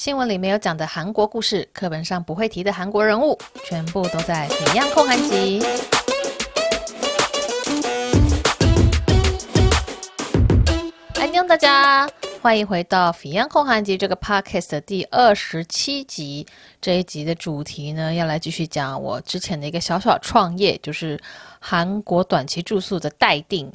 新闻里没有讲的韩国故事，课本上不会提的韩国人物，全部都在《Fion 焢韩集》。安妞大家，欢迎回到《Fion 焢韩集》这个 podcast 的第二十七集。这一集的主题呢，要来继续讲我之前的一个小小创业，就是韩国短期住宿的待定。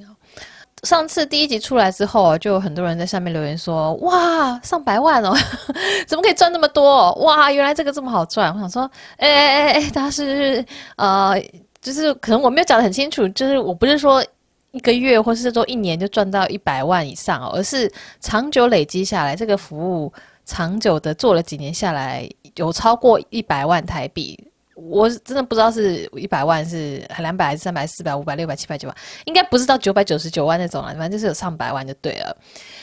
上次第一集出来之后，就有很多人在下面留言说：“哇，上百万哦，怎么可以赚那么多？哇，原来这个这么好赚！”我想说：“哎哎哎哎，他是呃，就是可能我没有讲得很清楚，就是我不是说一个月或是说一年就赚到一百万以上，而是长久累积下来，这个服务长久的做了几年下来，有超过一百万台币。”我真的不知道是一百万是两百还是三百四百五百六百七百九百，应该不是到九百九十九万那种了，反正就是有上百万就对了。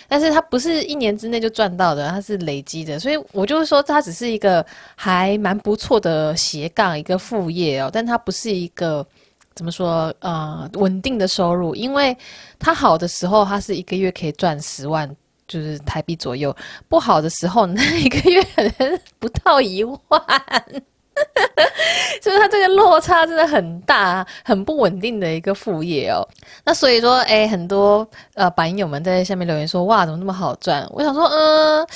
但是它不是一年之内就赚到的，它是累积的，所以我就是说它只是一个还蛮不错的斜杠一个副业哦，但它不是一个怎么说呃稳定的收入，因为它好的时候它是一个月可以赚十万，就是台币左右；不好的时候那 一个月不到一万。就 是它这个落差真的很大，很不稳定的一个副业哦。那所以说，哎，很多呃板友们在下面留言说，哇，怎么那么好赚？我想说，嗯、呃，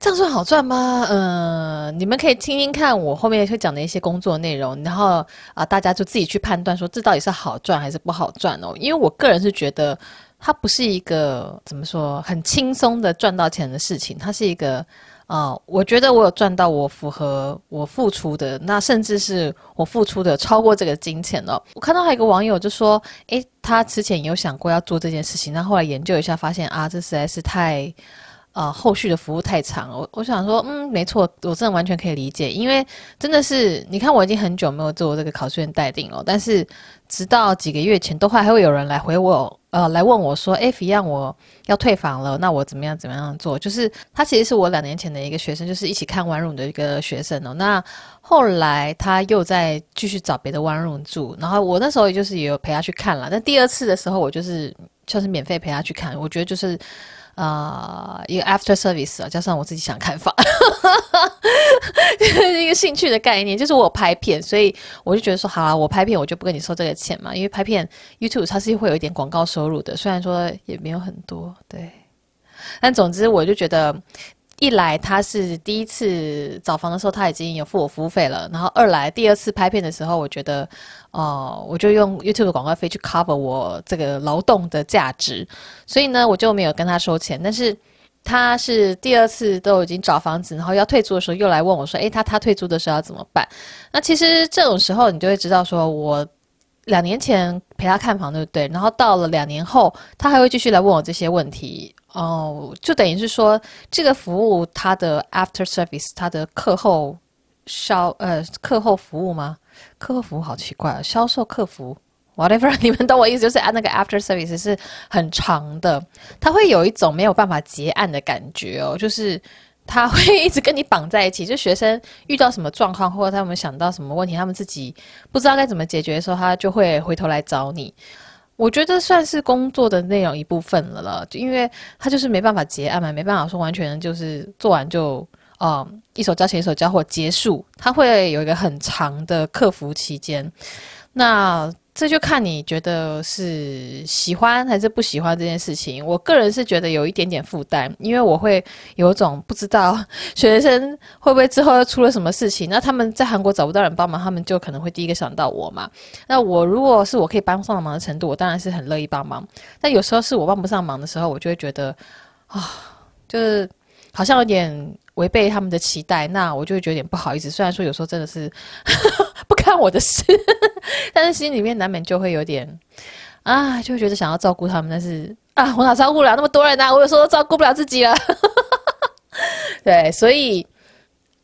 这样算好赚吗？嗯、呃，你们可以听听看我后面会讲的一些工作内容，然后啊、大家就自己去判断说，这到底是好赚还是不好赚哦。因为我个人是觉得，它不是一个怎么说很轻松的赚到钱的事情，它是一个。啊、我觉得我有赚到我符合我付出的，那甚至是我付出的超过这个金钱了。我看到还有一个网友就说，诶，他之前有想过要做这件事情，那后来研究一下发现啊，这实在是太，呃，后续的服务太长。我我想说，嗯，没错，我真的完全可以理解，因为真的是，你看我已经很久没有做这个考试院代订了，但是直到几个月前，都还会有人来回我。呃，来问我说：“哎一样我要退房了，那我怎么样怎么样做？”就是他其实是我两年前的一个学生，就是一起看 One Room 的一个学生哦。那后来他又在继续找别的 One Room 住，然后我那时候也就是也有陪他去看了。但第二次的时候，我就是就是免费陪他去看，我觉得就是。啊、一个 after service 啊，加上我自己想看法，就是一个兴趣的概念。就是我拍片，所以我就觉得说，好啊，我拍片我就不跟你收这个钱嘛，因为拍片 YouTube 它是会有一点广告收入的，虽然说也没有很多，对。但总之，我就觉得。一来他是第一次找房的时候，他已经有付我服务费了。然后二来第二次拍片的时候，我觉得，哦，我就用 YouTube 的广告费去 cover 我这个劳动的价值，所以呢，我就没有跟他收钱。但是他是第二次都已经找房子，然后要退租的时候，又来问我说：“诶，他他退租的时候要怎么办？”那其实这种时候，你就会知道说，我两年前陪他看房，对不对？然后到了两年后，他还会继续来问我这些问题。哦，就等于是说，这个服务它的 after service，它的课后销呃课后服务吗？客服好奇怪啊，销售客服 whatever，你们懂我意思，就是按那个 after service 是很长的，它会有一种没有办法结案的感觉哦，就是他会一直跟你绑在一起，就学生遇到什么状况或者他们想到什么问题，他们自己不知道该怎么解决的时候，他就会回头来找你。我觉得算是工作的内容一部分了了，因为他就是没办法结案嘛，没办法说完全就是做完就，呃，一手交钱一手交货结束，他会有一个很长的客服期间，那。这就看你觉得是喜欢还是不喜欢这件事情。我个人是觉得有一点点负担，因为我会有种不知道学生会不会之后又出了什么事情。那他们在韩国找不到人帮忙，他们就可能会第一个想到我嘛。那我如果是我可以帮上忙的程度，我当然是很乐意帮忙。但有时候是我帮不上忙的时候，我就会觉得啊，就是好像有点违背他们的期待，那我就会觉得有点不好意思。虽然说有时候真的是。不看我的事，但是心里面难免就会有点啊，就会觉得想要照顾他们，但是啊，我哪照顾了那么多人呢、啊？我有时候都照顾不了自己了。对，所以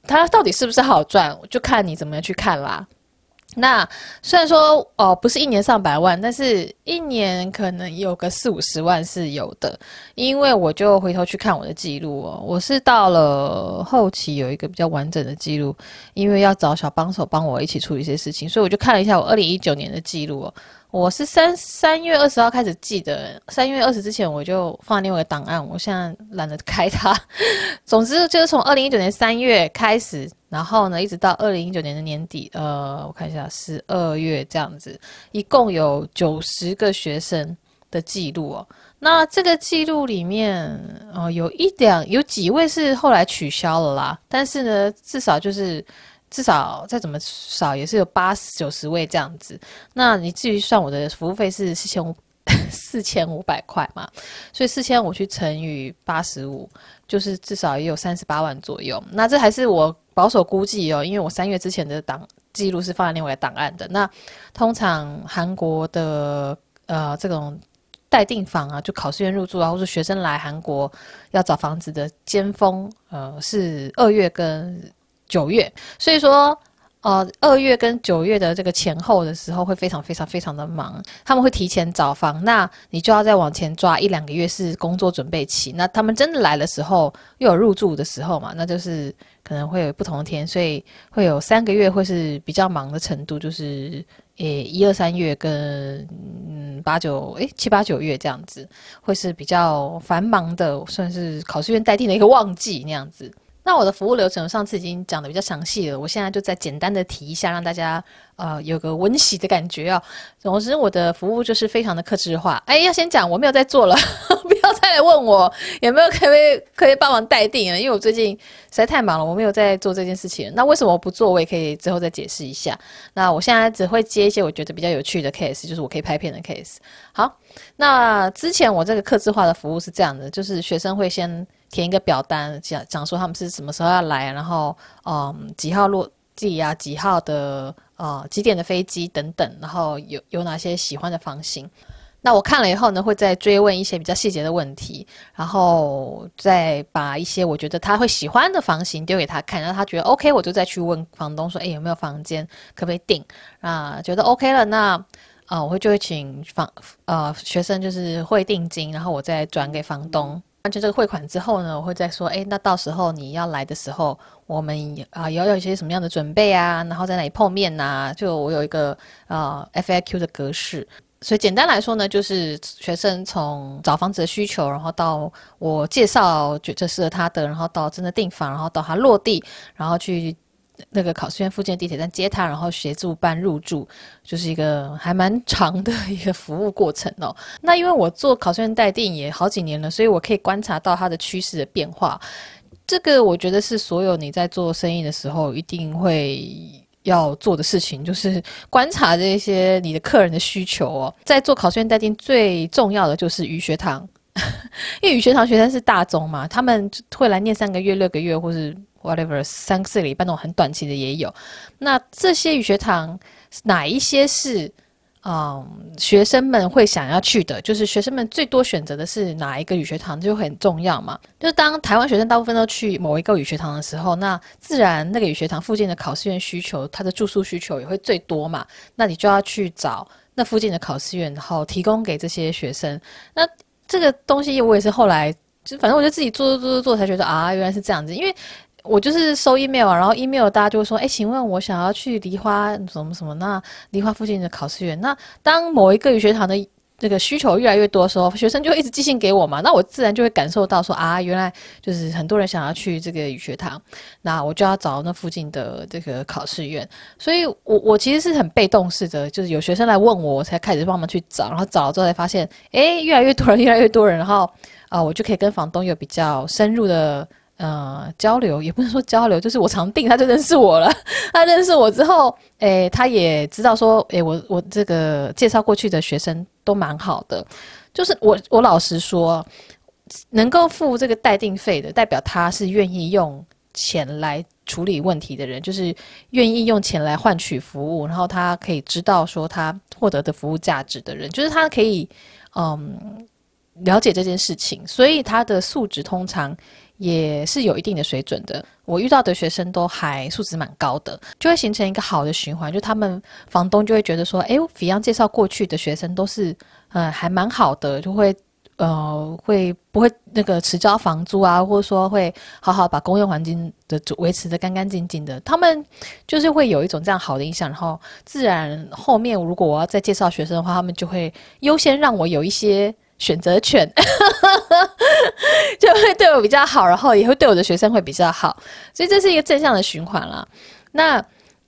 他到底是不是好赚，就看你怎么样去看啦。那虽然说哦，不是一年上百万，但是一年可能有个四五十万是有的，因为我就回头去看我的记录哦，我是到了后期有一个比较完整的记录，因为要找小帮手帮我一起处理一些事情，所以我就看了一下我二零一九年的记录哦，我是三三月二十号开始记的，三月二十之前我就放另外一个档案，我现在懒得开它。总之就是从二零一九年三月开始，然后呢一直到二零一九年的年底，呃，我看一下十二月这样子，一共有九十个学生的记录哦。那这个记录里面，呃，有一两有几位是后来取消了啦，但是呢，至少就是。至少再怎么少也是有八九十位这样子，那你至于算我的服务费是四千五 四千五百块嘛，所以四千五去乘以八十五，就是至少也有三十八万左右。那这还是我保守估计哦，因为我三月之前的档记录是放在另外档案的。那通常韩国的呃这种待订房啊，就考试院入住啊，或是学生来韩国要找房子的尖峰，呃是二月跟。九月，所以说，呃，二月跟九月的这个前后的时候会非常非常非常的忙，他们会提前找房，那你就要再往前抓一两个月是工作准备期。那他们真的来的时候，又有入住的时候嘛，那就是可能会有不同的天，所以会有三个月会是比较忙的程度，就是诶一二三月跟嗯八九诶七八九月这样子，会是比较繁忙的，算是考试院待定的一个旺季那样子。那我的服务流程，上次已经讲得比较详细了，我现在就再简单的提一下，让大家呃有个温习的感觉啊。总之，我的服务就是非常的客制化。哎，要先讲我没有在做了，不要再来问我有没有可以可以帮忙代订啊，因为我最近实在太忙了，我没有在做这件事情。那为什么我不做？我也可以之后再解释一下。那我现在只会接一些我觉得比较有趣的 case，就是我可以拍片的 case。好，那之前我这个客制化的服务是这样的，就是学生会先。填一个表单，讲讲说他们是什么时候要来，然后嗯几号落地啊，几号的呃几点的飞机等等，然后有有哪些喜欢的房型。那我看了以后呢，会再追问一些比较细节的问题，然后再把一些我觉得他会喜欢的房型丢给他看，然后他觉得 OK，我就再去问房东说，哎有没有房间可不可以订啊？觉得 OK 了，那啊、我会就会请房呃学生就是汇定金，然后我再转给房东。完成这个汇款之后呢，我会再说，哎，那到时候你要来的时候，我们啊也要有一些什么样的准备啊，然后在哪里碰面呐、就我有一个啊 F I Q 的格式，所以简单来说呢，就是学生从找房子的需求，然后到我介绍觉得适合他的，然后到真的订房，然后到他落地，然后去。那个考试院附近的地铁站接他，然后协助办入住，就是一个还蛮长的一个服务过程哦。那因为我做考试院待定也好几年了，所以我可以观察到它的趋势的变化。这个我觉得是所有你在做生意的时候一定会要做的事情，就是观察这些你的客人的需求哦。在做考试院待定最重要的就是语学堂，因为语学堂学生是大宗嘛，他们会来念三个月、六个月，或是。Whatever 三四个礼拜那种很短期的也有，那这些语学堂哪一些是嗯学生们会想要去的？就是学生们最多选择的是哪一个语学堂就很重要嘛。就是当台湾学生大部分都去某一个语学堂的时候，那自然那个语学堂附近的考试院需求，它的住宿需求也会最多嘛。那你就要去找那附近的考试院，然后提供给这些学生。那这个东西我也是后来就反正我就自己做做做做做才觉得啊，原来是这样子，因为。我就是收 email，然后 email 大家就会说，哎，请问我想要去梨花什么什么？那梨花附近的考试院，那当某一个语学堂的这个需求越来越多的时候，学生就一直寄信给我嘛，那我自然就会感受到说啊，原来就是很多人想要去这个语学堂，那我就要找那附近的这个考试院。所以我我其实是很被动式的，就是有学生来问我，我才开始帮忙去找，然后找了之后才发现，哎，越来越多人，越来越多人，然后啊，我就可以跟房东有比较深入的。呃，交流也不能说交流，就是我常定，他就认识我了。他认识我之后，诶，他也知道说，诶，我我这个介绍过去的学生都蛮好的。就是我我老实说，能够付这个待定费的，代表他是愿意用钱来处理问题的人，就是愿意用钱来换取服务，然后他可以知道说他获得的服务价值的人，就是他可以嗯了解这件事情，所以他的素质通常。也是有一定的水准的，我遇到的学生都还素质蛮高的，就会形成一个好的循环，就他们房东就会觉得说，哎，FION 介绍过去的学生都是，呃，还蛮好的，就会呃，会不会那个迟交房租啊，或者说会好好把公用环境的维持的干干净净的，他们就是会有一种这样好的印象，然后自然后面如果我要再介绍学生的话，他们就会优先让我有一些选择权，就会对我比较好，然后也会对我的学生会比较好，所以这是一个正向的循环啦。那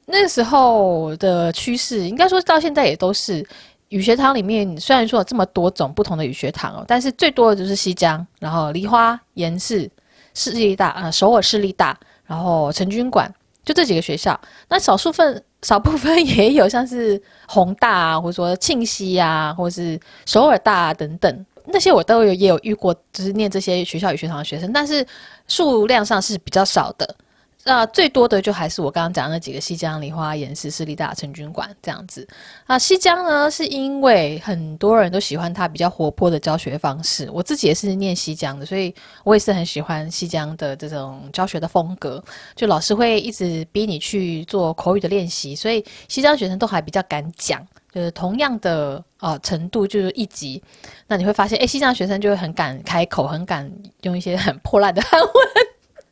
那时候的趋势，应该说到现在也都是。语学堂里面虽然说有这么多种不同的语学堂哦，但是最多的就是西江，然后梨花、严氏、市立大啊、首尔市立大，然后成均馆，就这几个学校。那少数分少部分也有像是宏大啊，或者说庆熙啊，或者是首尔大啊等等，那些我都有也有遇过，就是念这些学校与学堂的学生，但是数量上是比较少的。那最多的就还是我刚刚讲的那几个西江、梨花、延世、市立大、成军馆这样子。啊，西江呢，是因为很多人都喜欢他比较活泼的教学方式。我自己也是念西江的，所以我也是很喜欢西江的这种教学的风格。就老师会一直逼你去做口语的练习，所以西江学生都还比较敢讲。就是同样的啊程度，就是一级，那你会发现，哎，西江学生就会很敢开口，很敢用一些很破烂的汉文。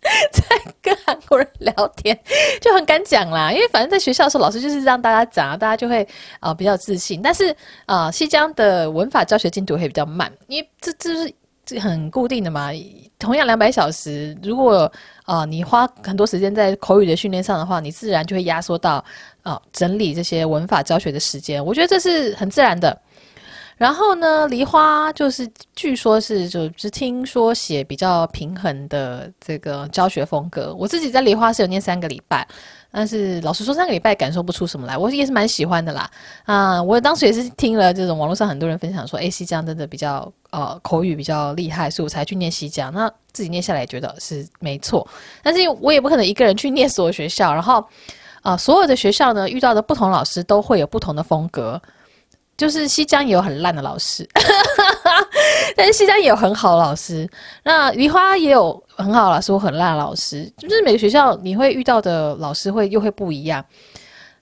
在跟韩国人聊天就很敢讲啦，因为反正在学校的时候，老师就是让大家讲，大家就会啊、比较自信。但是啊、西江的文法教学进度会比较慢，因为这这是这很固定的嘛。同样两百小时，如果啊、你花很多时间在口语的训练上的话，你自然就会压缩到啊、整理这些文法教学的时间。我觉得这是很自然的。然后呢，梨花就是据说是就只听说写比较平衡的这个教学风格。我自己在梨花是有念三个礼拜，但是老实说三个礼拜感受不出什么来。我也是蛮喜欢的啦。啊，我当时也是听了这种网络上很多人分享说，哎，西江真的比较呃口语比较厉害，所以我才去念西江。那自己念下来觉得是没错，但是我也不可能一个人去念所有学校。然后啊、所有的学校呢遇到的不同老师都会有不同的风格。就是西江也有很烂的老师，但是西江也有很好的老师。那梨花也有很好的老师，我很烂的老师。就是每个学校你会遇到的老师会又会不一样。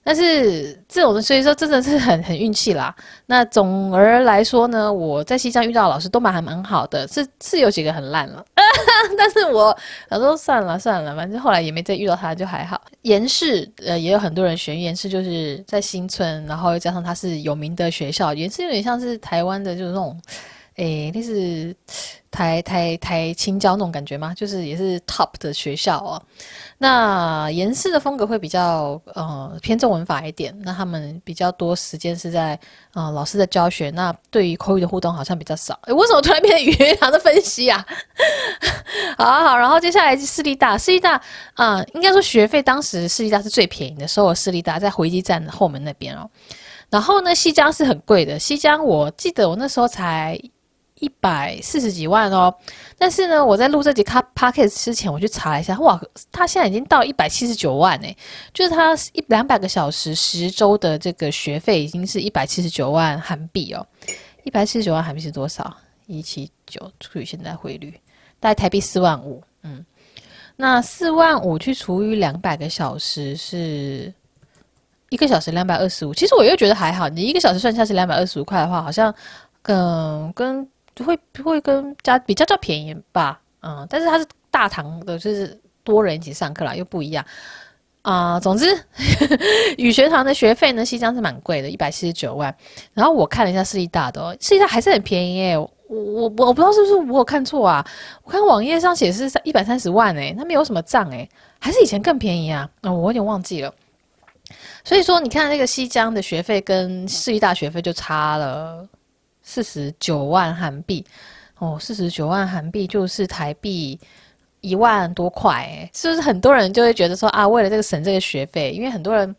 但是这种所以说真的是很很运气啦。那总而来说呢，我在西藏遇到的老师都蛮还蛮好的，是是有几个很烂了，但是我我说算了算了，反正后来也没再遇到他，就还好。延世呃也有很多人学，延世就是在新村，然后又加上他是有名的学校，延世有点像是台湾的，就是那种。诶，那是台台台青椒那种感觉吗？就是也是 top 的学校哦。那延世的风格会比较呃偏重文法一点，那他们比较多时间是在呃老师的教学，那对于口语的互动好像比较少。诶，为什么突然变成语学堂的分析啊？好好，然后接下来是私立大，私立大啊、应该说学费当时私立大是最便宜的，首尔市立大在回基站后门那边哦。然后呢，西江是很贵的，西江我记得我那时候才。一百四十几万哦，但是呢，我在录这集卡 podcast 之前，我去查一下，哇，他现在已经到一百七十九万呢，就是他一两百个小时十周的这个学费已经是一百七十九万韩币哦，一百七十九万韩币是多少？一七九除以现在汇率，大概台币四万五，嗯，那四万五去除以两百个小时是一个小时两百二十五，其实我又觉得还好，你一个小时算下是两百二十五块的话，好像，嗯，跟。就会会跟家比较较便宜吧，嗯，但是它是大堂的，就是多人一起上课啦，又不一样啊、总之，语学堂的学费呢，西江是蛮贵的，一百七十九万。然后我看了一下市立大的，哦市立大还是很便宜耶。我我我不知道是不是我有看错啊？我看网页上写是一百三十万诶，那没有什么账诶，还是以前更便宜啊？嗯、我有点忘记了。所以说，你看那个西江的学费跟市立大学费就差了。四十九万韩币，哦，四十九万韩币就是台币一万多块，诶，是不是很多人就会觉得说啊，为了这个省这个学费，因为很多人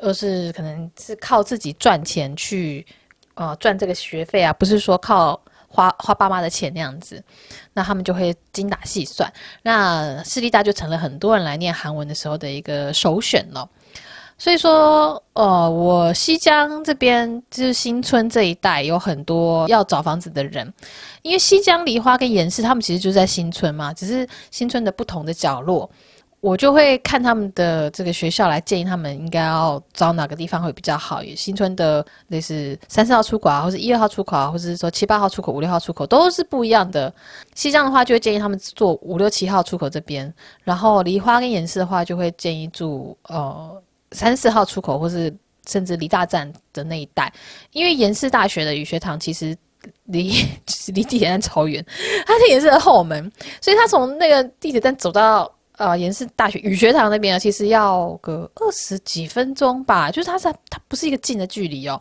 都是可能是靠自己赚钱去，呃，赚这个学费啊，不是说靠花花爸妈的钱那样子，那他们就会精打细算，那市立大就成了很多人来念韩文的时候的一个首选了。所以说，呃，我西江这边就是新村这一带有很多要找房子的人，因为西江梨花跟延世他们其实就在新村嘛，只是新村的不同的角落。我就会看他们的这个学校来建议他们应该要找哪个地方会比较好。新村的类似三四号出口啊，或者一二号出口啊，或者是说七八号出口、五六号出口都是不一样的。西江的话就会建议他们做五六七号出口这边，然后梨花跟岩寺的话就会建议住呃三四号出口，或是甚至离大站的那一带，因为延世大学的语学堂其实离 离地铁站超远，它是延世的后门，所以他从那个地铁站走到。呃，延世大学语学堂那边啊，其实要个二十几分钟吧，就是它是它不是一个近的距离哦，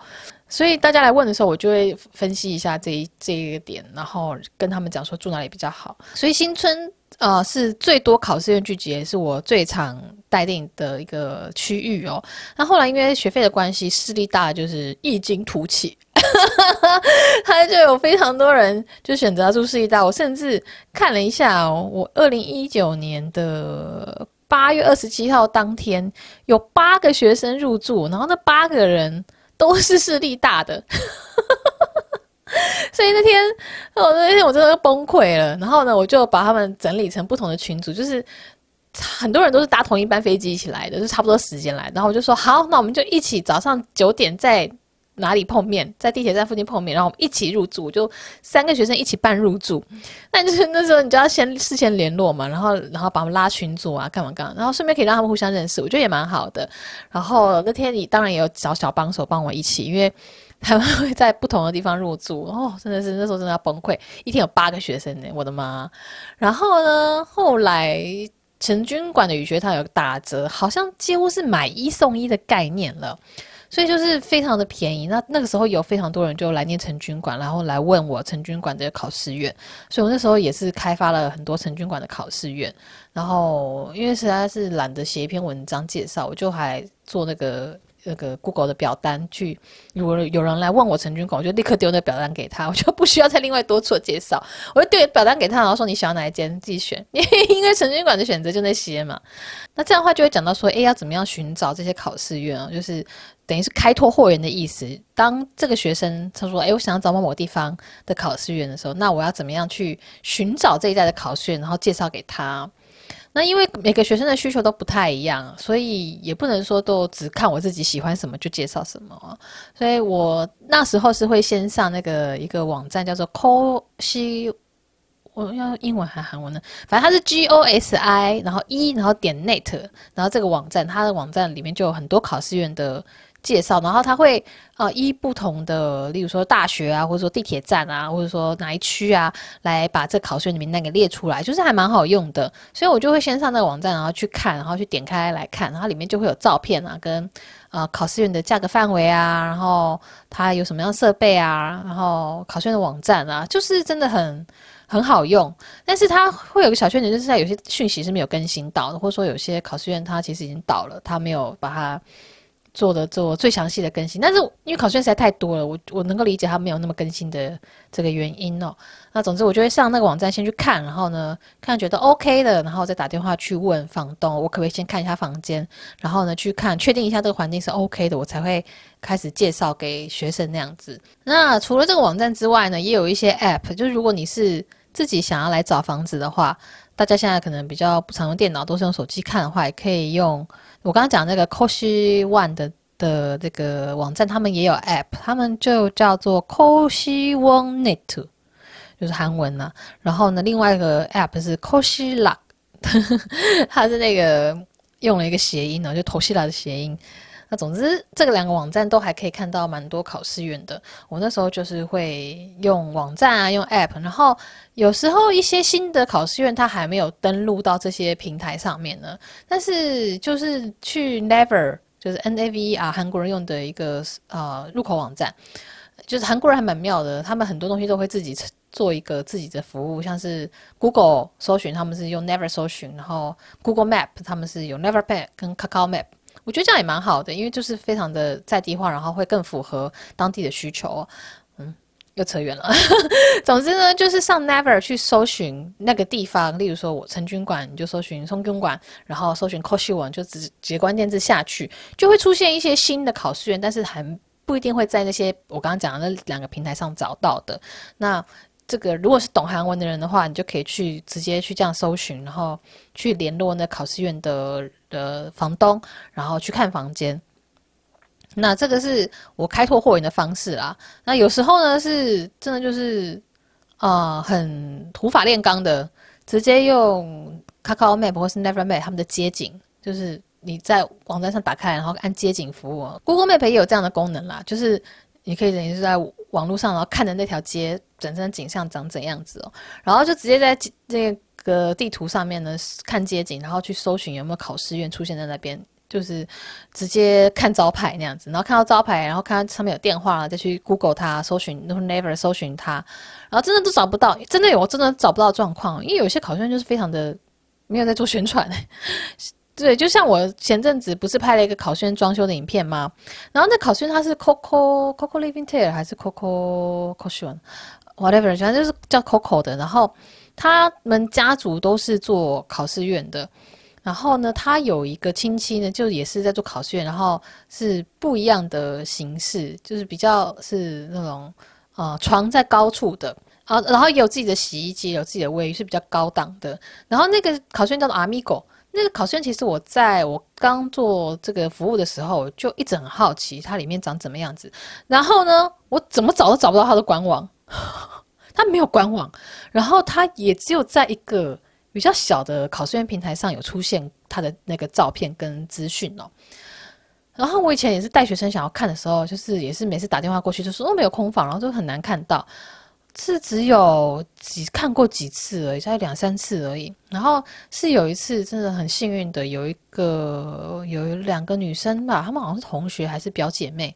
所以大家来问的时候，我就会分析一下这一这一个点，然后跟他们讲说住哪里比较好。所以新春呃是最多考试院聚集，也是我最常待定的一个区域哦。那后来因为学费的关系，市立大就是异军突起。他就有非常多人就选择住市立大，我甚至看了一下哦，我二零一九年的八月二十七号当天有八个学生入住，然后那八个人都是势力大的，所以那天我那天我真的崩溃了。然后呢，我就把他们整理成不同的群组，就是很多人都是搭同一班飞机一起来的，就差不多时间来。然后我就说好，那我们就一起早上九点在。哪里碰面？在地铁站附近碰面，然后我们一起入住，就三个学生一起办入住。那就是那时候你就要先事先联络嘛，然后然后把我们拉群组啊，干嘛干嘛，然后顺便可以让他们互相认识，我觉得也蛮好的。然后那天你当然也有找小帮手帮我一起，因为他们会在不同的地方入住。哦，真的是那时候真的要崩溃，一天有八个学生呢，我的妈！然后呢，后来成均馆的语学堂有打折，好像几乎是买一送一的概念了。所以就是非常的便宜，那那个时候有非常多人就来念成均馆，然后来问我成均馆的考试院，所以我那时候也是开发了很多成均馆的考试院，然后因为实在是懒得写一篇文章介绍，我就还做那个。那个 Google 的表单去，如果有人来问我成均馆，我就立刻丢那表单给他，我就不需要再另外多做介绍，我就丢表单给他，然后说你想要哪一间自己选，因为成均馆的选择就那些嘛。那这样的话就会讲到说，诶，要怎么样寻找这些考试院啊？就是等于是开拓货源的意思。当这个学生他说，诶，我想要找某某地方的考试院的时候，那我要怎么样去寻找这一带的考试院，然后介绍给他？那因为每个学生的需求都不太一样，所以也不能说都只看我自己喜欢什么就介绍什么。所以我那时候是会先上那个一个网站，叫做 Cosi，我要英文还韩文呢？反正它是 G O S I，然后 E，然后点 Net，然后这个网站它的网站里面就有很多考试院的。介绍，然后他会呃依不同的，例如说大学啊，或者说地铁站啊，或者说哪一区啊，来把这考试的名单给列出来，就是还蛮好用的。所以我就会先上那个网站，然后去看，然后去点开来看，然后里面就会有照片啊，跟呃考试院的价格范围啊，然后它有什么样设备啊，然后考试院的网站啊，就是真的很很好用。但是它会有个小缺点，就是在有些讯息是没有更新到的，或者说有些考试院它其实已经倒了，它没有把它。做的做最详细的更新，但是因为考试院实在太多了，我我能够理解他没有那么更新的这个原因哦。那总之我就会上那个网站先去看，然后呢看觉得 OK 的，然后再打电话去问房东，我可不可以先看一下房间，然后呢去看确定一下这个环境是 OK 的，我才会开始介绍给学生那样子。那除了这个网站之外呢，也有一些 App，就是如果你是自己想要来找房子的话，大家现在可能比较不常用电脑，都是用手机看的话，也可以用。我刚刚讲那个 Koshi One 的的这个网站，他们也有 App，他们就叫做 Koshi One Net，就是韩文呐、然后呢，另外一个 App 是 Koshi Luck，它是那个用了一个谐音呢，就头西拉的谐音。那总之，这个两个网站都还可以看到蛮多考试院的。我那时候就是会用网站啊，用 App，然后有时候一些新的考试院它还没有登录到这些平台上面呢。但是就是去 Never，就是 N A V E R 韩国人用的一个呃入口网站，就是韩国人还蛮妙的，他们很多东西都会自己做一个自己的服务，像是 Google 搜寻他们是用 Never 搜寻，然后 Google Map 他们是有 Never Map 跟 Kakao Map。我觉得这样也蛮好的，因为就是非常的在地化，然后会更符合当地的需求。嗯，又扯远了。总之呢，就是上 Never 去搜寻那个地方，例如说我成军馆，你就搜寻成军馆，然后搜寻 Cosi One，就直接关键字下去，就会出现一些新的考试院，但是还不一定会在那些我刚刚讲的那两个平台上找到的。那这个如果是懂韩文的人的话，你就可以去直接去这样搜寻，然后去联络那考试院的的房东，然后去看房间。那这个是我开拓货源的方式啦。那有时候呢，是真的就是啊、很土法炼钢的，直接用 Kakao Map 或是 Never Map 他们的街景，就是你在网站上打开，然后按街景服务。Google Map 也有这样的功能啦，就是你可以等于是在网络上，然后看着那条街整身景象长怎样子哦，然后就直接在这个地图上面呢看街景，然后去搜寻有没有考试院出现在那边。就是直接看招牌那样子，然后看到招牌，然后看到上面有电话，再去 Google 它，搜寻 Never 搜寻它，然后真的都找不到，真的有，我真的找不到状况，因为有些考试院就是非常的没有在做宣传。对，就像我前阵子不是拍了一个考试院装修的影片吗？然后那考试院它是 Coco Coco Living Tail 还是 Coco Caution whatever，反正就是叫 Coco 的，然后他们家族都是做考试院的。然后呢，他有一个亲戚呢，就也是在做考试院，然后是不一样的形式，就是比较是那种呃床在高处的啊，然后也有自己的洗衣机，有自己的卫浴，是比较高档的。然后那个考试院叫做 Amigo，那个考试院其实我在我刚做这个服务的时候，就一直很好奇它里面长怎么样子。然后呢，我怎么找都找不到它的官网，它没有官网，然后它也只有在一个。比较小的考试院平台上有出现他的那个照片跟资讯哦，然后我以前也是带学生想要看的时候，就是也是每次打电话过去就说哦，没有空房，然后就很难看到，是只有几看过几次而已，才两三次而已。然后是有一次真的很幸运的，有一个有两个女生吧，她们好像是同学还是表姐妹。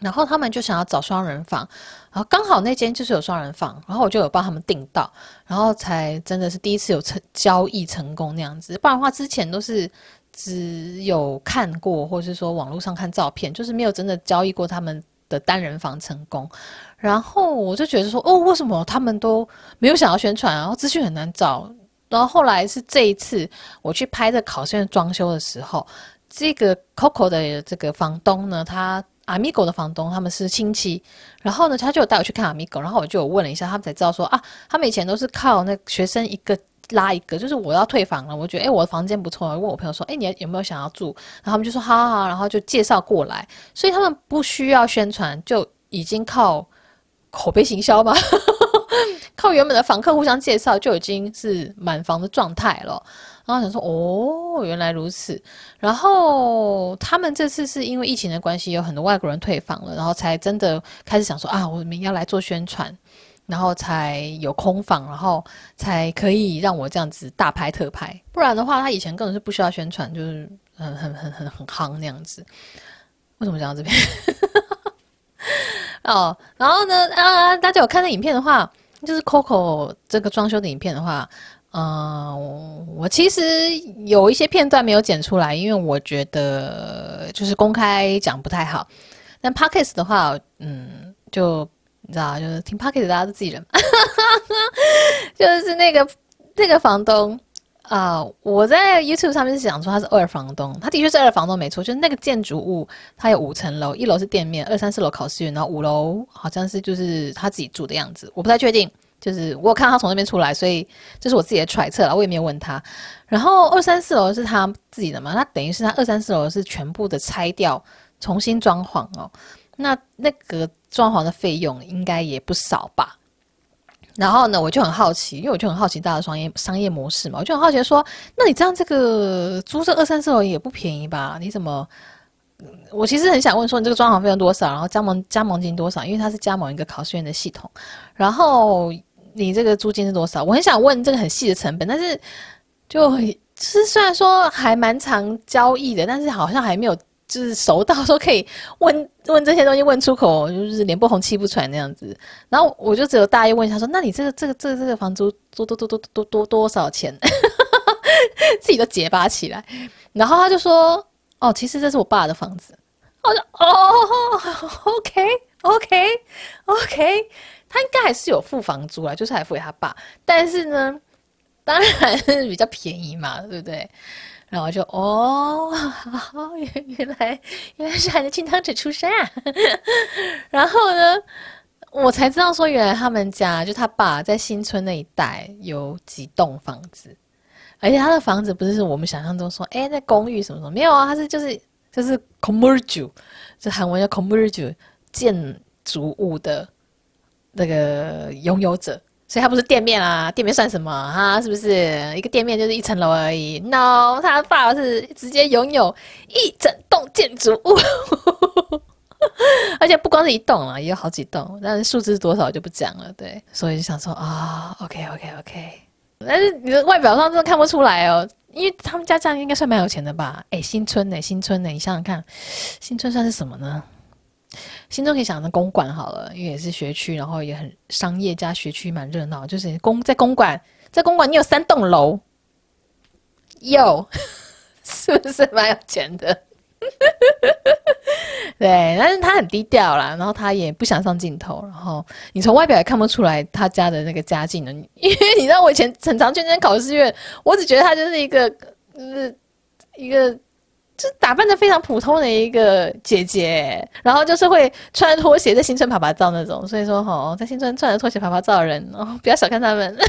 然后她们就想要找双人房，然后刚好那间就是有双人房，然后我就有帮他们订到，然后才真的是第一次有成交易成功那样子。不然的话，之前都是只有看过，或是说网络上看照片，就是没有真的交易过他们的单人房成功。然后我就觉得说，哦，为什么他们都没有想要宣传？然后资讯很难找。然后后来是这一次我去拍这考试院装修的时候，这个 Coco 的这个房东呢，他。Amigo 的房东他们是亲戚，然后呢，他就有带我去看 Amigo，然后我就问了一下，他们才知道说啊，他们以前都是靠那学生一个拉一个，就是我要退房了，我觉得诶，我的房间不错，问我朋友说，诶，你有没有想要住？然后他们就说好好好，然后就介绍过来，所以他们不需要宣传，就已经靠口碑行销嘛，靠原本的房客互相介绍，就已经是满房的状态了。然后想说，哦，原来如此。然后他们这次是因为疫情的关系，有很多外国人退房了，然后才真的开始想说啊，我们要来做宣传，然后才有空房，然后才可以让我这样子大拍特拍。不然的话，他以前根本是不需要宣传，就是很很很很很夯那样子。为什么讲到这边？哦，然后呢，啊，大家有看那影片的话，就是 Coco 这个装修的影片的话。嗯，我其实有一些片段没有剪出来，因为我觉得就是公开讲不太好。但 Podcast 的话，嗯，就你知道，就是听 Podcast 大家都自己人，就是那个那个房东啊、我在 YouTube 上面是想说他是二房东，他的确是二房东没错，就是那个建筑物它有五层楼，一楼是店面，二三四楼考试院，然后五楼好像是就是他自己住的样子，我不太确定。就是我有看他从那边出来，所以这是我自己的揣测了，我也没有问他。然后二三四楼是他自己的嘛？那等于是他二三四楼是全部的拆掉，重新装潢哦。那那个装潢的费用应该也不少吧？然后呢，我就很好奇，因为我就很好奇大的商业商业模式嘛，我就很好奇说，那你这样这个租这二三四楼也不便宜吧？你怎么？我其实很想问说，你这个装潢费用多少？然后加盟加盟金多少？因为它是加盟一个考试院的系统，然后。你这个租金是多少？我很想问这个很细的成本，但是就是虽然说还蛮常交易的，但是好像还没有就是熟到说可以问 问这些东西问出口，就是脸不红气不喘那样子。然后我就只有大约问他说：“那你这个这个这个这个房租多多多多多多多少钱？” 自己都结巴起来。然后他就说：“哦，其实这是我爸的房子。”我说：“哦，OK OK OK。”他应该还是有付房租啦，就是还付给他爸，但是呢，当然是比较便宜嘛，对不对？然后就哦，原原来原来是含着金汤匙出生啊！然后呢，我才知道说，原来他们家就他爸在新村那一带有几栋房子，而且他的房子不是我们想象中说，哎，那公寓什么什么没有啊，他是就是就是 commercial，就韩文叫 commercial 建筑物的那个拥有者，所以他不是店面啊，店面算什么啊？是不是一个店面就是一层楼而已？No，他爸爸是直接拥有一整栋建筑物。而且不光是一栋啊，也有好几栋，但是数字多少就不讲了。对，所以就想说啊，OK OK OK，但是你的外表上真的看不出来哦，因为他们家这样应该算蛮有钱的吧？哎，新村呢？新村呢？你想想看，新村算是什么呢？心中可以想成公馆好了，因为也是学区，然后也很商业加学区，蛮热闹。就是公在公馆，在公馆你有三栋楼，有，是不是蛮有钱的？对，但是他很低调啦，然后他也不想上镜头，然后你从外表也看不出来他家的那个家境呢，因为你知道我以前很常去那间考试院，我只觉得他就是一个，就是一个，打扮的非常普通的一个姐姐，然后就是会穿拖鞋在新村趴趴走那种，所以说吼，在新村穿着拖鞋趴趴走的人，哦，不要小看他们。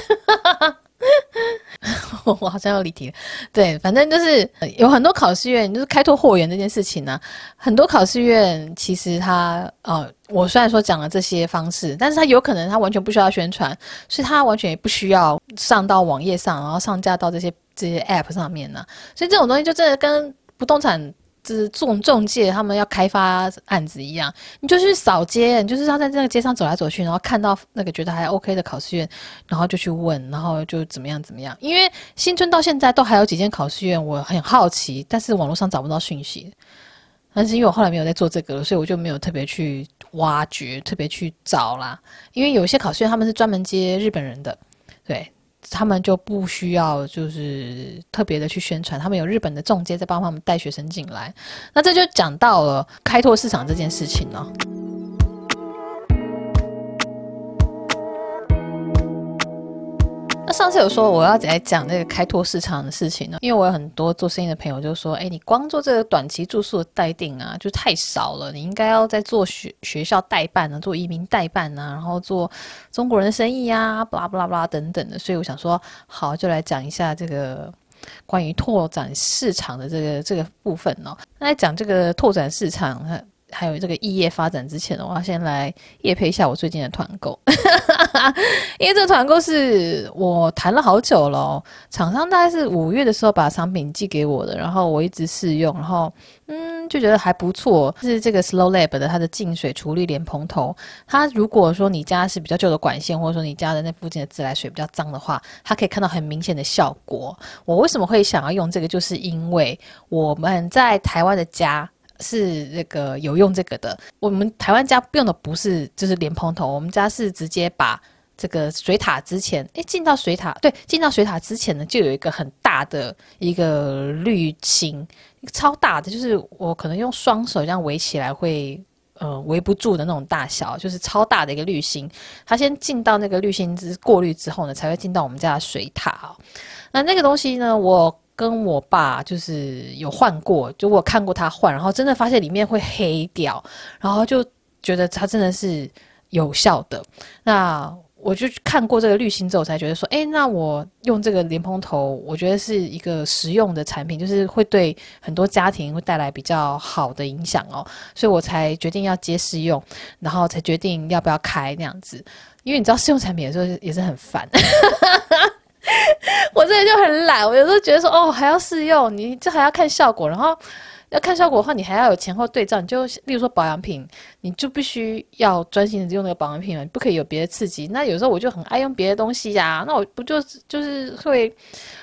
我好像要离题，对，反正就是有很多考试院，就是开拓货源这件事情呢、很多考试院其实他呃，我虽然说讲了这些方式，但是他有可能他完全不需要宣传，所以他完全也不需要上到网页上，然后上架到这些这些 App 上面呢、所以这种东西就真的跟不动产。就是中中介他们要开发案子一样，你就去扫街，你就是要在这个街上走来走去，然后看到那个觉得还 OK 的考试院，然后就去问，然后就怎么样怎么样。因为新村到现在都还有几间考试院，我很好奇，但是网络上找不到讯息。但是因为我后来没有在做这个了，所以我就没有特别去挖掘，特别去找啦。因为有些考试院他们是专门接日本人的，对。他们就不需要就是特别的去宣传，他们有日本的中介在帮他们带学生进来，那这就讲到了开拓市场这件事情了。上次有说我要来讲那个开拓市场的事情呢，因为我有很多做生意的朋友就说，哎，你光做这个短期住宿的代订啊，就太少了，你应该要再做学学校代办啊，做移民代办啊，然后做中国人的生意呀，巴拉巴拉巴拉等等的。所以我想说，好，就来讲一下这个关于拓展市场的这个这个部分哦。那来讲这个拓展市场。还有这个异业发展之前呢，我要先来业配一下我最近的团购，因为这个团购是我谈了好久了，厂商大概是五月的时候把商品寄给我的，然后我一直试用，然后嗯就觉得还不错，是这个 Slow Lab 的它的净水处理莲蓬头，它如果说你家是比较旧的管线，或者说你家的那附近的自来水比较脏的话，它可以看到很明显的效果。我为什么会想要用这个，就是因为我们在台湾的家。是那个有用这个的，我们台湾家用的不是就是莲蓬头，我们家是直接把这个水塔之前，诶，进到水塔，对，进到水塔之前呢，就有一个很大的一个滤芯，一个超大的，就是我可能用双手这样围起来会呃围不住的那种大小，就是超大的一个滤芯，它先进到那个滤芯之过滤之后呢，才会进到我们家的水塔。那那个东西呢，我。跟我爸就是有换过，就我看过他换，然后真的发现里面会黑掉，然后就觉得它真的是有效的。那我就看过这个滤芯之后，才觉得说，哎，那我用这个莲蓬头，我觉得是一个实用的产品，就是会对很多家庭会带来比较好的影响哦，所以我才决定要接试用，然后才决定要不要开那样子。因为你知道试用产品的时候也是很烦。我这里就很懒，我有时候觉得说，哦，还要试用，你这还要看效果，然后要看效果的话，你还要有前后对照。你就例如说保养品，你就必须要专心的用那个保养品了，不可以有别的刺激。那有时候我就很爱用别的东西呀、那我不就就是会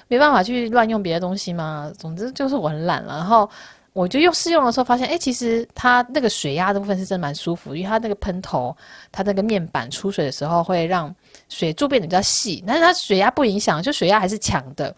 没办法去乱用别的东西吗？总之就是我很懒了，然后。我就用试用的时候发现，哎，其实它那个水压的部分是真的蛮舒服，因为它那个喷头，它那个面板出水的时候会让水柱变得比较细，但是它水压不影响，就水压还是强的，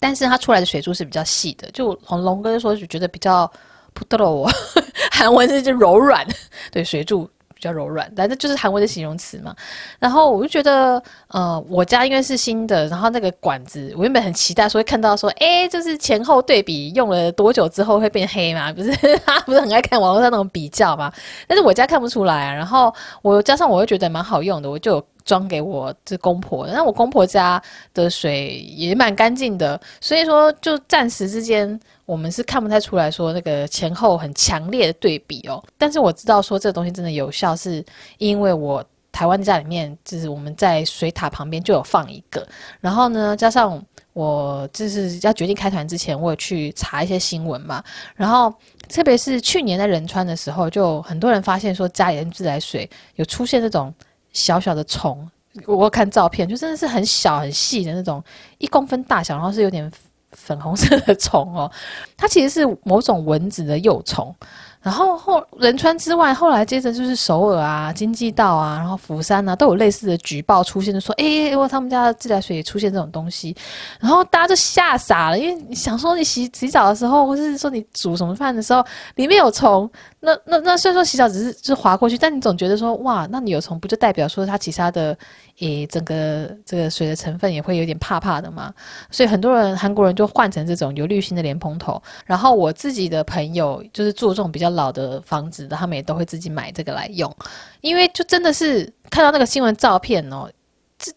但是它出来的水柱是比较细的，就从龙哥说就觉得比较不得了，韩文是就柔软，对，水柱比较柔软，反正就是韩文的形容词嘛。然后我就觉得，呃，我家因为是新的，然后那个管子，我原本很期待说会看到说，哎，就是前后对比用了多久之后会变黑嘛？不是，他不是很爱看网络上那种比较嘛？但是我家看不出来啊。然后我加上我又觉得蛮好用的，我就装给我这公婆。那我公婆家的水也蛮干净的，所以说就暂时之间。我们是看不太出来说那个前后很强烈的对比哦，但是我知道说这个东西真的有效，是因为我台湾家里面就是我们在水塔旁边就有放一个，然后呢，加上我就是要决定开团之前，我有去查一些新闻嘛，然后特别是去年在仁川的时候，就很多人发现说家里的自来水有出现这种小小的虫，我看照片就真的是很小很细的那种一公分大小，然后是有点。粉红色的虫哦，它其实是某种蚊子的幼虫。然后后仁川之外，后来接着就是首尔啊、京畿道啊，然后釜山啊，都有类似的举报出现，就说：“哎，因为他们家的自来水也出现这种东西。”然后大家就吓傻了，因为你想说你洗洗澡的时候，或是说你煮什么饭的时候，里面有虫，那那那虽然说洗澡只是就划过去，但你总觉得说：“哇，那你有虫，不就代表说它其他的，诶，整个这个水的成分也会有点怕怕的嘛？”所以很多人韩国人就换成这种有滤芯的莲蓬头。然后我自己的朋友就是住这种比较。老的房子的，他们也都会自己买这个来用，因为就真的是看到那个新闻照片哦，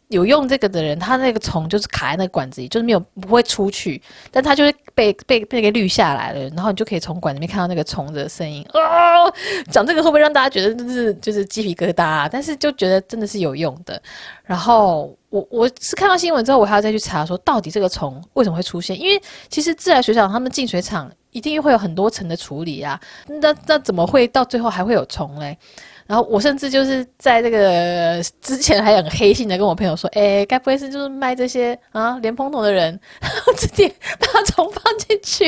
有用这个的人，他那个虫就是卡在那个管子里，就是没有不会出去，但他就是被被被给滤下来了，然后你就可以从管里面看到那个虫的声音。哦，讲这个会不会让大家觉得就是就是鸡皮疙瘩啊？但是就觉得真的是有用的。然后我我是看到新闻之后，我还要再去查说到底这个虫为什么会出现，因为其实自来水厂他们进水厂。一定会有很多层的处理啊，那那怎么会到最后还会有虫嘞？然后我甚至就是在这个之前还很黑心的跟我朋友说，哎，该不会是就是卖这些啊莲蓬头的人，然后直接 把虫放进去，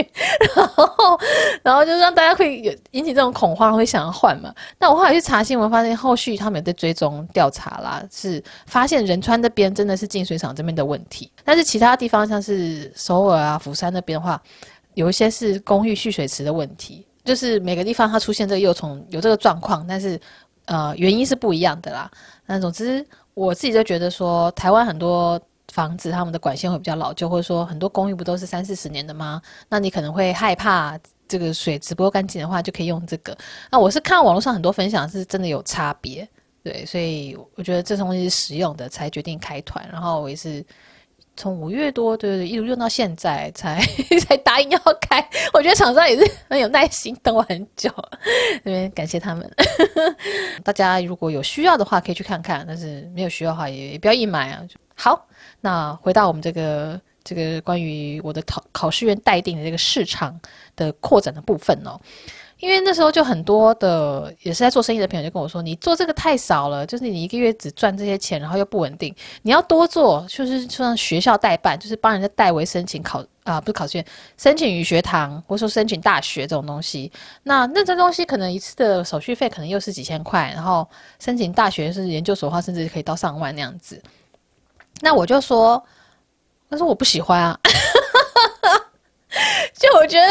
然后然后就让大家会有引起这种恐慌，会想要换嘛？那我后来去查新闻，发现后续他们有在追踪调查啦，是发现仁川这边真的是净水厂这边的问题，但是其他地方像是首尔啊、釜山那边的话。有一些是公寓蓄水池的问题，就是每个地方它出现这个幼虫有这个状况，但是呃原因是不一样的啦。那总之我自己就觉得说，台湾很多房子他们的管线会比较老旧，或者说很多公寓不都是三四十年的吗？那你可能会害怕这个水质不够干净的话，就可以用这个。那我是看网络上很多分享是真的有差别，对，所以我觉得这东西是实用的，才决定开团。然后我也是。从五月多，对对对，一直用到现在才 才答应要开。我觉得厂商也是很有耐心，等我很久。这边感谢他们。大家如果有需要的话，可以去看看；但是没有需要的话，也也不要硬买啊。好，那回到我们这个这个关于我的考考试院待定的这个市场的扩展的部分哦。因为那时候就很多的也是在做生意的朋友就跟我说，你做这个太少了，就是你一个月只赚这些钱，然后又不稳定，你要多做，就是像学校代办，就是帮人家代为申请考啊，不是考试院，申请语学堂，或者说申请大学这种东西。那那这东西可能一次的手续费可能又是几千块，然后申请大学是研究所的话，甚至可以到上万那样子。那我就说，但是我不喜欢啊，就我觉得。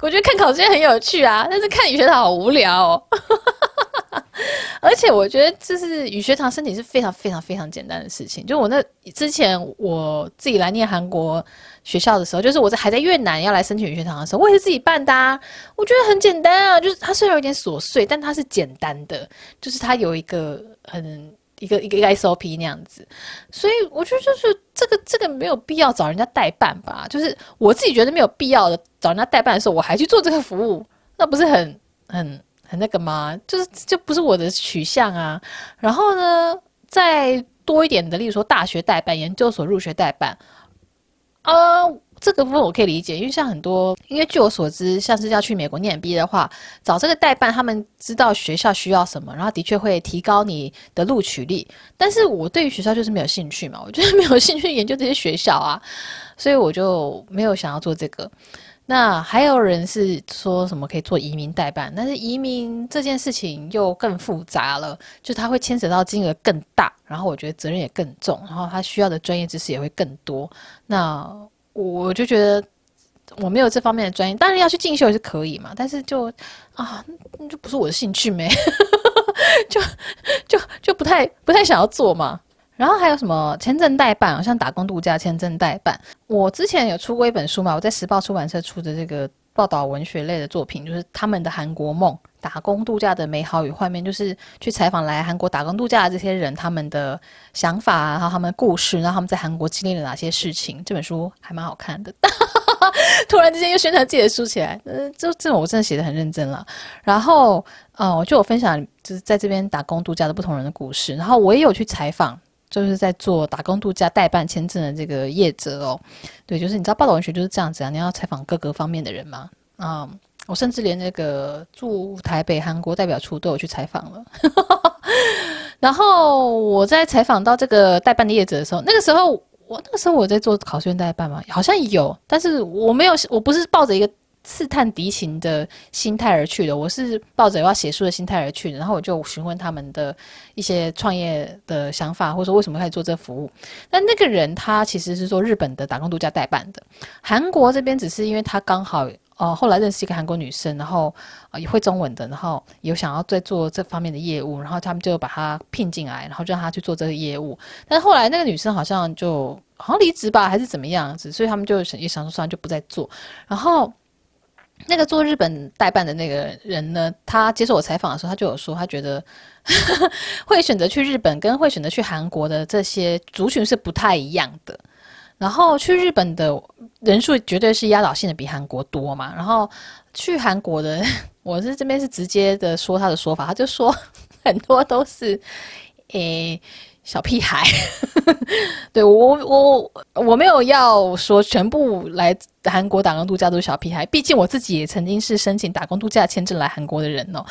我觉得看考试很有趣啊，但是看语学堂好无聊哦。而且我觉得就是语学堂申请是非常非常非常简单的事情。就我那之前我自己来念韩国学校的时候，就是我在还在越南要来申请语学堂的时候，我也是自己办的啊。我觉得很简单啊，就是它虽然有点琐碎，但它是简单的，就是它有一个很。一个一个 SOP 那样子，所以我觉得就是这个这个没有必要找人家代办吧。就是我自己觉得没有必要的找人家代办的时候，我还去做这个服务，那不是很很很那个吗？就是就不是我的取向啊。然后呢，再多一点的，例如说大学代办、研究所入学代办，啊、呃。这个部分我可以理解，因为像很多，因为据我所知，像是要去美国念 MBA 的话，找这个代办，他们知道学校需要什么，然后的确会提高你的录取率。但是我对于学校就是没有兴趣嘛，我就是没有兴趣研究这些学校啊，所以我就没有想要做这个。那还有人是说什么可以做移民代办，但是移民这件事情又更复杂了，就它会牵扯到金额更大，然后我觉得责任也更重，然后他需要的专业知识也会更多。那我就觉得我没有这方面的专业，当然要去进修也是可以嘛，但是就啊，那就不是我的兴趣没。就就就不太不太想要做嘛。然后还有什么签证代办，像打工度假签证代办。我之前有出过一本书嘛，我在时报出版社出的这个报道文学类的作品，就是他们的韩国梦，打工度假的美好与幻灭，就是去采访来韩国打工度假的这些人，他们的想法啊，然后他们的故事，然后他们在韩国经历了哪些事情。这本书还蛮好看的。突然之间又宣传自己的书起来，嗯，这这种我真的写的很认真了。然后，嗯，我就有分享，就是在这边打工度假的不同人的故事。然后我也有去采访。就是在做打工度假代办签证的这个业者哦，对，就是你知道报道文学就是这样子啊，你要采访各个方面的人嘛，啊、我甚至连那个驻台北韩国代表处都有去采访了，然后我在采访到这个代办的业者的时候，那个时候我那个时候我在做考试院代办嘛，好像有，但是我没有，我不是抱着一个。刺探敌情的心态而去的，我是抱着要写书的心态而去的，然后我就询问他们的一些创业的想法，或者说为什么开始做这服务。但那个人他其实是做日本的打工度假代办的，韩国这边只是因为他刚好呃后来认识一个韩国女生，然后呃也会中文的，然后有想要再做这方面的业务，然后他们就把他聘进来，然后就让他去做这个业务。但后来那个女生好像就好像离职吧，还是怎么样子，所以他们就也想说算了，就不再做，然后。那个做日本代办的那个人呢，他接受我采访的时候，他就有说，他觉得 会选择去日本跟会选择去韩国的这些族群是不太一样的。然后去日本的人数绝对是压倒性的比韩国多嘛。然后去韩国的，我是这边是直接的说他的说法，他就说 很多都是诶。小屁孩，对我我我没有要说全部来韩国打工度假都是小屁孩，毕竟我自己也曾经是申请打工度假签证来韩国的人哦。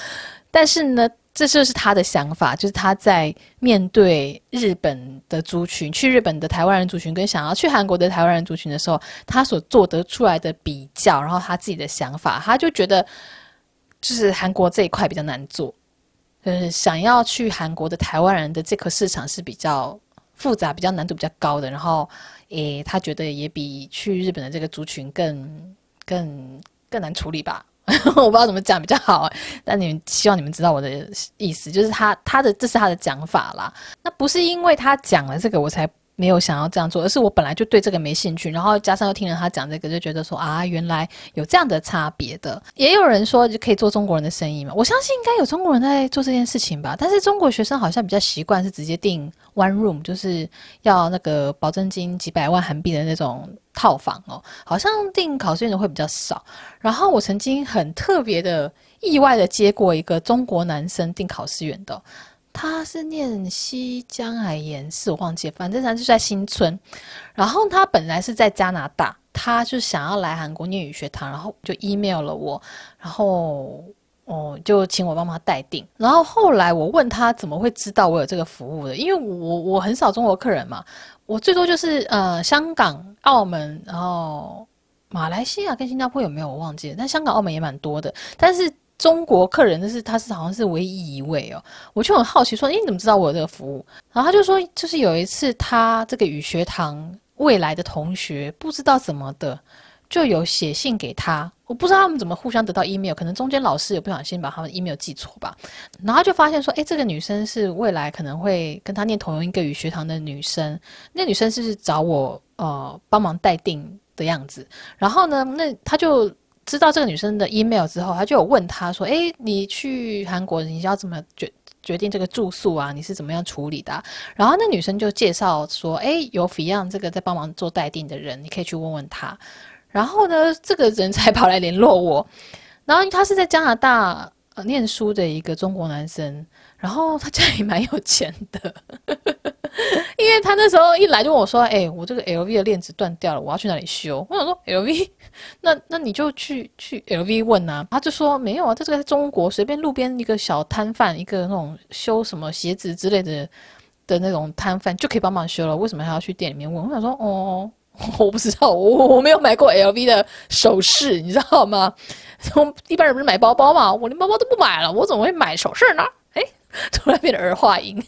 但是呢，这就是他的想法，就是他在面对日本的族群，去日本的台湾人族群跟想要去韩国的台湾人族群的时候，他所做得出来的比较，然后他自己的想法，他就觉得就是韩国这一块比较难做。就是想要去韩国的台湾人的这个市场是比较复杂、比较难度比较高的，然后，诶，他觉得也比去日本的这个族群更、更、更难处理吧？我不知道怎么讲比较好，但你们希望你们知道我的意思，就是他他的这是他的讲法啦，那不是因为他讲了这个我才。没有想要这样做，而是我本来就对这个没兴趣，然后加上又听了他讲这个，就觉得说啊，原来有这样的差别的。也有人说就可以做中国人的生意嘛，我相信应该有中国人在做这件事情吧。但是中国学生好像比较习惯是直接订 one room，就是要那个保证金几百万韩币的那种套房哦，好像订考试院的会比较少。然后我曾经很特别的意外的接过一个中国男生订考试院的。他是念西江还延世，我忘记，反正他就在新村。然后他本来是在加拿大，他就想要来韩国念语学堂，然后就 email 了我，然后哦就请我帮忙代订。然后后来我问他怎么会知道我有这个服务的，因为我我很少中国客人嘛，我最多就是呃香港、澳门，然后马来西亚跟新加坡有没有我忘记了，但香港、澳门也蛮多的，但是。中国客人，但是他是好像是唯一一位哦，我就很好奇说，诶，你怎么知道我有这个服务？然后他就说，就是有一次他这个语学堂未来的同学不知道怎么的，就有写信给他，我不知道他们怎么互相得到 email，可能中间老师也不小心把他们 email 记错吧。然后就发现说，诶，这个女生是未来可能会跟他念同一个语学堂的女生，那女生是找我呃帮忙代订的样子。然后呢，那他就。知道这个女生的 email 之后，他就有问她说：“诶，你去韩国，你要怎么决决定这个住宿啊？你是怎么样处理的？”然后那女生就介绍说：“诶，有 Fion 这个在帮忙做代订的人，你可以去问问他。”然后呢，这个人才跑来联络我。然后他是在加拿大呃念书的一个中国男生，然后他家里蛮有钱的。他那时候一来就问我说：“哎、我这个 LV 的链子断掉了，我要去哪里修？”我想说：“LV，那那你就去去 LV 问啊。”他就说：“没有啊，他这个在中国随便路边一个小摊贩，一个那种修什么鞋子之类的的那种摊贩就可以帮忙修了。为什么还要去店里面问？”我想说：“哦，我不知道，我我没有买过 LV 的首饰，你知道吗？从一般人不是买包包嘛，我连包包都不买了，我怎么会买首饰呢？”哎，突然变得儿化音。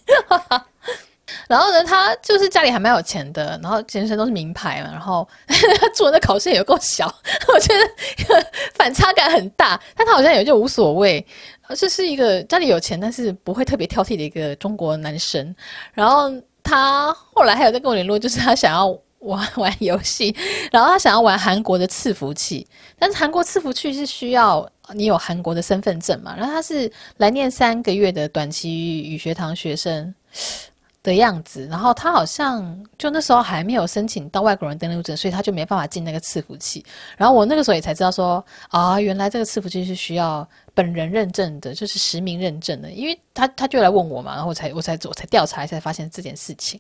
然后呢，他就是家里还蛮有钱的，然后全身都是名牌嘛，然后 他做的考试也够小，我觉得 反差感很大。但他好像也就无所谓，这是一个家里有钱但是不会特别挑剔的一个中国男生。然后他后来还有在跟我联络，就是他想要。玩玩游戏，然后他想要玩韩国的伺服器，但是韩国伺服器是需要你有韩国的身份证嘛？然后他是来念三个月的短期语学堂学生的样子，然后他好像就那时候还没有申请到外国人登录证，所以他就没办法进那个伺服器。然后我那个时候也才知道说啊，原来这个伺服器是需要本人认证的，就是实名认证的，因为他他就来问我嘛，然后我才我才我才调查一下，才发现这件事情。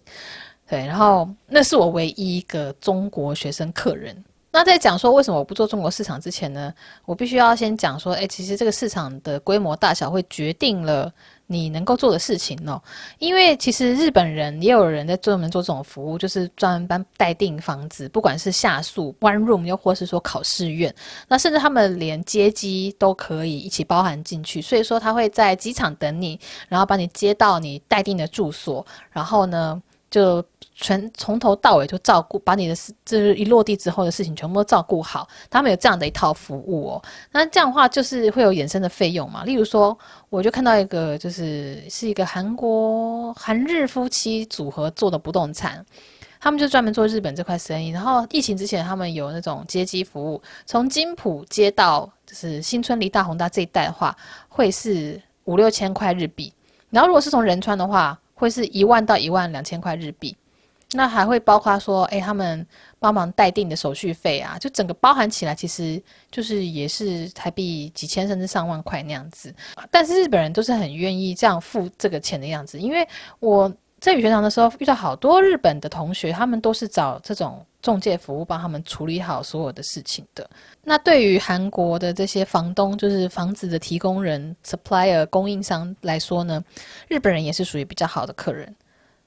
对，然后那是我唯一一个中国学生客人。那在讲说为什么我不做中国市场之前呢，我必须要先讲说，哎，其实这个市场的规模大小会决定了你能够做的事情哦。因为其实日本人也有人在专门做这种服务，就是专门帮待订房子，不管是下宿 one room，又或是说考试院，那甚至他们连接机都可以一起包含进去。所以说他会在机场等你，然后把你接到你待定的住所，然后呢，就全从头到尾就照顾，把你的事，就是一落地之后的事情全部都照顾好。他们有这样的一套服务哦。那这样的话就是会有衍生的费用嘛？例如说，我就看到一个，就是是一个韩国韩日夫妻组合做的不动产，他们就专门做日本这块生意。然后疫情之前，他们有那种接机服务，从金浦接到就是新村离大弘大这一带的话，会是五六千块日币。然后如果是从仁川的话，会是一万到一万两千块日币，那还会包括说，哎，他们帮忙代订的手续费啊，就整个包含起来，其实就是也是台币几千甚至上万块那样子。但是日本人都是很愿意这样付这个钱的样子，因为我在语学堂的时候遇到好多日本的同学，他们都是找这种中介服务帮他们处理好所有的事情的。那对于韩国的这些房东，就是房子的提供人 （supplier） 供应商来说呢，日本人也是属于比较好的客人，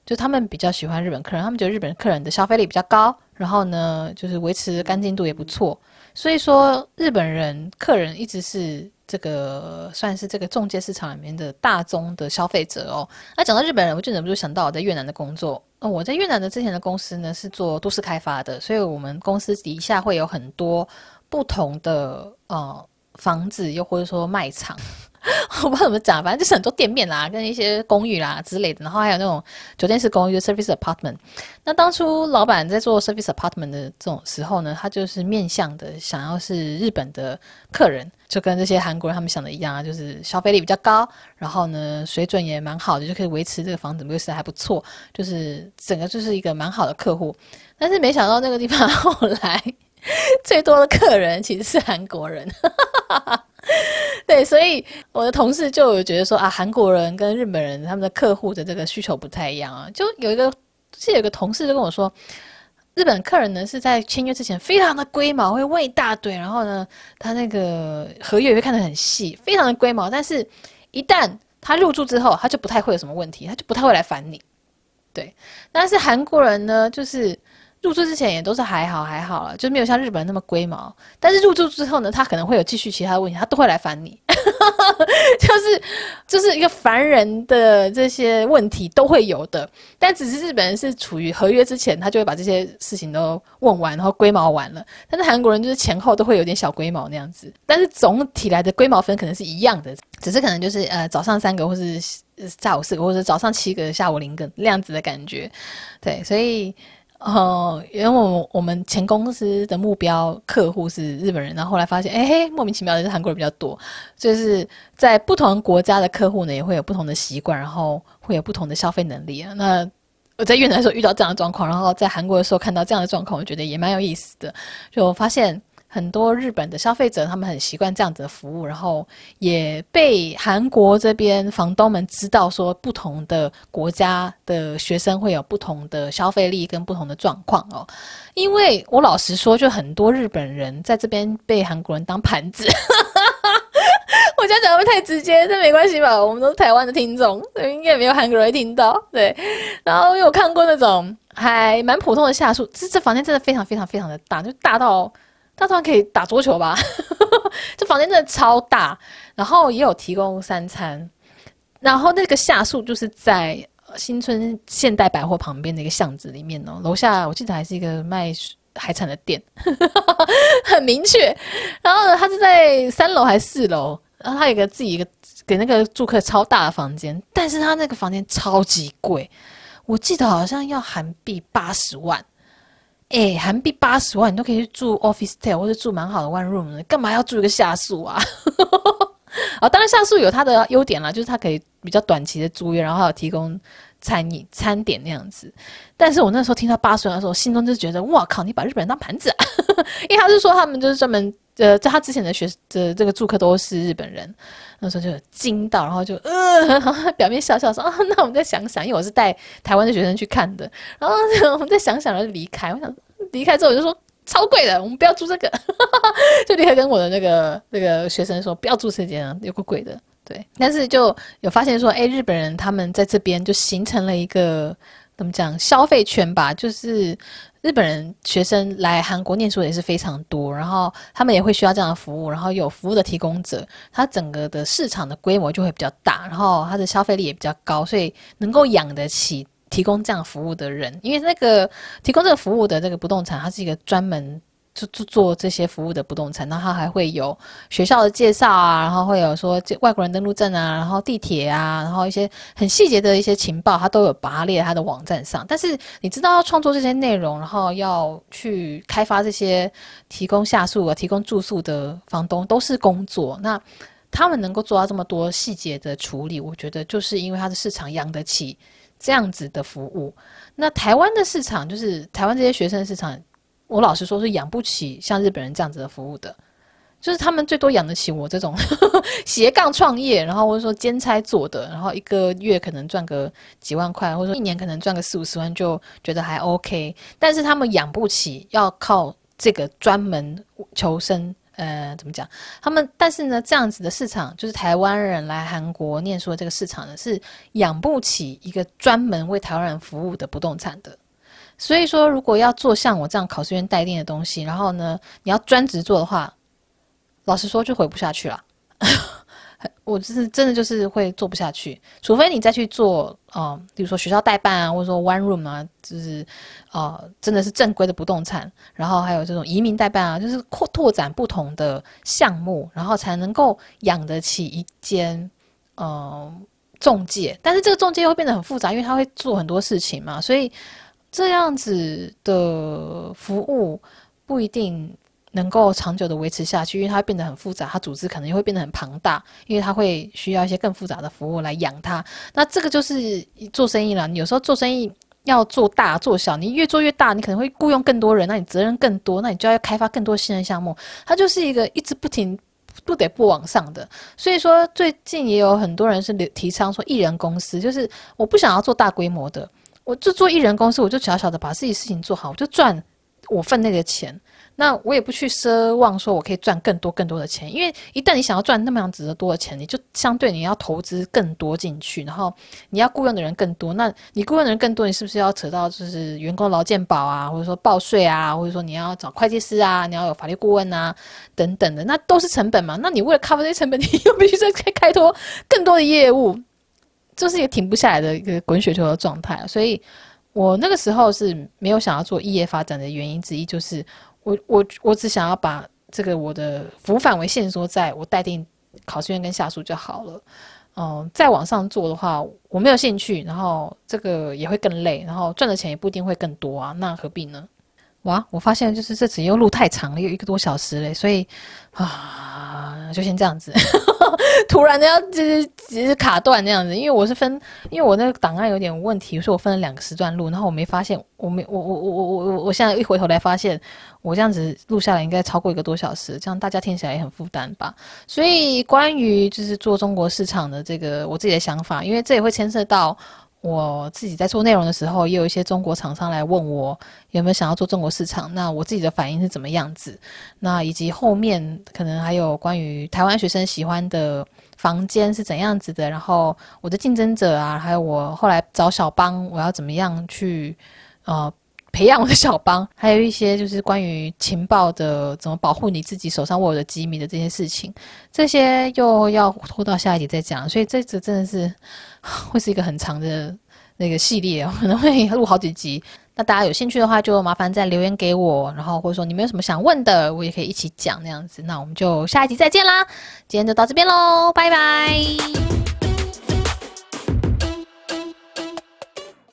就他们比较喜欢日本客人，他们觉得日本客人的消费力比较高，然后呢，就是维持干净度也不错，所以说日本人客人一直是这个算是这个中介市场里面的大宗的消费者哦。那讲到日本人，我就忍不住想到我在越南的工作。那，我在越南的之前的公司呢是做都市开发的，所以我们公司底下会有很多。不同的呃房子，又或者说卖场，我不知道怎么讲，反正就是很多店面啦，跟一些公寓啦之类的，然后还有那种酒店式公寓的 （service apartment）。那当初老板在做 service apartment 的这种时候呢，他就是面向的想要是日本的客人，就跟这些韩国人他们想的一样啊，就是消费力比较高，然后呢水准也蛮好的，就可以维持这个房子维持还不错，就是整个就是一个蛮好的客户。但是没想到那个地方后来。最多的客人其实是韩国人，对，所以我的同事就有觉得说啊，韩国人跟日本人他们的客户的这个需求不太一样啊。就有一个，是有个同事就跟我说，日本客人呢是在签约之前非常的龟毛，会问一大堆，然后呢，他那个合约也会看得很细，非常的龟毛。但是，一旦他入住之后，他就不太会有什么问题，他就不太会来烦你。对，但是韩国人呢，就是。入住之前也都是还好还好了，就没有像日本人那么龟毛。但是入住之后呢，他可能会有继续其他的问题，他都会来烦你，就是就是一个烦人的这些问题都会有的。但只是日本人是处于合约之前，他就会把这些事情都问完，然后龟毛完了。但是韩国人就是前后都会有点小龟毛那样子，但是总体来的龟毛分可能是一样的，只是可能就是呃早上三个，或是下午四个，或者早上七个，下午零个那样子的感觉。对，所以。哦，因为我我们前公司的目标客户是日本人，然后后来发现，哎嘿，莫名其妙的是韩国人比较多，就是在不同国家的客户呢，也会有不同的习惯，然后会有不同的消费能力啊。那我在越南的时候遇到这样的状况，然后在韩国的时候看到这样的状况，我觉得也蛮有意思的，就发现。很多日本的消费者，他们很习惯这样子的服务，然后也被韩国这边房东们知道说，不同的国家的学生会有不同的消费力跟不同的状况哦。因为我老实说，就很多日本人在这边被韩国人当盘子。我这样讲会不会太直接？这没关系吧？我们都是台湾的听众，所以应该也没有韩国人听到。对，然后有看过那种还蛮普通的下宿，这这房间真的非常非常非常的大，就大到。大床可以打桌球吧？这房间真的超大，然后也有提供三餐，然后那个下宿就是在新村现代百货旁边的一个巷子里面哦。楼下我记得还是一个卖海产的店，很明确。然后呢，他是在三楼还是四楼？然后他有个自己一个给那个住客超大的房间，但是他那个房间超级贵，我记得好像要韩币八十万。哎，韩币八十万，你都可以去住 officetel 或者住蛮好的 one room，干嘛要住一个下宿啊？啊，当然下宿有它的优点啦，就是它可以比较短期的租约，然后还有提供餐饮餐点那样子。但是我那时候听到八十万的时候，心中就觉得，哇靠，你把日本人当盘子啊！因为他是说他们就是专门呃，在他之前的学的这个住客都是日本人，那时候就惊到，然后就呃，表面笑笑说啊，那我们再想想，因为我是带台湾的学生去看的，然后我们再想想，然后就离开。我想离开之后我就说超贵的，我们不要住这个，就立刻跟我的那个那个学生说不要住这间啊，有个鬼的。对，但是就有发现说，哎，日本人他们在这边就形成了一个怎么讲消费圈吧，就是。日本人学生来韩国念书也是非常多，然后他们也会需要这样的服务，然后有服务的提供者，他整个的市场的规模就会比较大，然后他的消费力也比较高，所以能够养得起提供这样服务的人，因为那个提供这个服务的这个不动产，它是一个专门。就做做这些服务的不动产，然后还会有学校的介绍啊，然后会有说外国人登录证啊，然后地铁啊，然后一些很细节的一些情报，他都有把它列在它的网站上。但是你知道要创作这些内容，然后要去开发这些提供下宿啊、提供住宿的房东都是工作。那他们能够做到这么多细节的处理，我觉得就是因为他的市场养得起这样子的服务。那台湾的市场就是台湾这些学生市场。我老实说，是养不起像日本人这样子的服务的，就是他们最多养得起我这种 斜杠创业，然后或者说兼差做的，然后一个月可能赚个几万块，或者说一年可能赚个四五十万，就觉得还 OK。但是他们养不起，要靠这个专门求生。呃，怎么讲？他们但是呢，这样子的市场，就是台湾人来韩国念书的这个市场呢，是养不起一个专门为台湾人服务的不动产的。所以说，如果要做像我这样考试院待定的东西，然后呢，你要专职做的话，老实说就回不下去了。我就是真的就是会做不下去，除非你再去做，嗯、比如说学校代办啊，或者说 one room 啊，就是，呃，真的是正规的不动产，然后还有这种移民代办啊，就是扩拓展不同的项目，然后才能够养得起一间，嗯、呃，仲介。但是这个中介会变得很复杂，因为他会做很多事情嘛，所以。这样子的服务不一定能够长久的维持下去，因为它变得很复杂，它组织可能也会变得很庞大，因为它会需要一些更复杂的服务来养它。那这个就是做生意了，你有时候做生意要做大做小，你越做越大，你可能会雇佣更多人，那你责任更多，那你就要开发更多新的项目，它就是一个一直不停不得不往上的。所以说，最近也有很多人是提倡说，艺人公司，就是我不想要做大规模的。我就做一人公司，我就小小的把自己事情做好，我就赚我分内的钱。那我也不去奢望说我可以赚更多更多的钱，因为一旦你想要赚那么样子的多的钱，你就相对你要投资更多进去，然后你要雇佣的人更多。那你雇佣的人更多，你是不是要扯到就是员工劳健保啊，或者说报税啊，或者说你要找会计师啊，你要有法律顾问啊等等的，那都是成本嘛。那你为了 cover 这些成本，你又必须再开拓更多的业务。就是一个停不下来的一个滚雪球的状态，所以我那个时候是没有想要做异业发展的原因之一，就是我我我只想要把这个我的服务范围限缩在我待定考试院跟下属就好了。嗯，再往上做的话，我没有兴趣，然后这个也会更累，然后赚的钱也不一定会更多啊，那何必呢？哇，我发现就是这次又录太长了，有一个多小时嘞，所以啊，就先这样子。突然的要就是只是卡断那样子，因为我是分，因为我那个档案有点问题，所以我分了两个时段录，然后我没发现，我没我我我我我我现在一回头来发现，我这样子录下来应该超过一个多小时，这样大家听起来也很负担吧。所以关于就是做中国市场的这个我自己的想法，因为这也会牵涉到。我自己在做内容的时候，也有一些中国厂商来问我有没有想要做中国市场，那我自己的反应是怎么样子？那以及后面可能还有关于台湾学生喜欢的房间是怎样子的，然后我的竞争者啊，还有我后来找小帮，我要怎么样去呃培养我的小帮，还有一些就是关于情报的怎么保护你自己手上握有的机密的这些事情，这些又要拖到下一集再讲，所以这次真的是。会是一个很长的那个系列，可能会录好几集。那大家有兴趣的话，就麻烦再留言给我，然后或者说你们有什么想问的，我也可以一起讲那样子。那我们就下一集再见啦，今天就到这边喽，拜拜。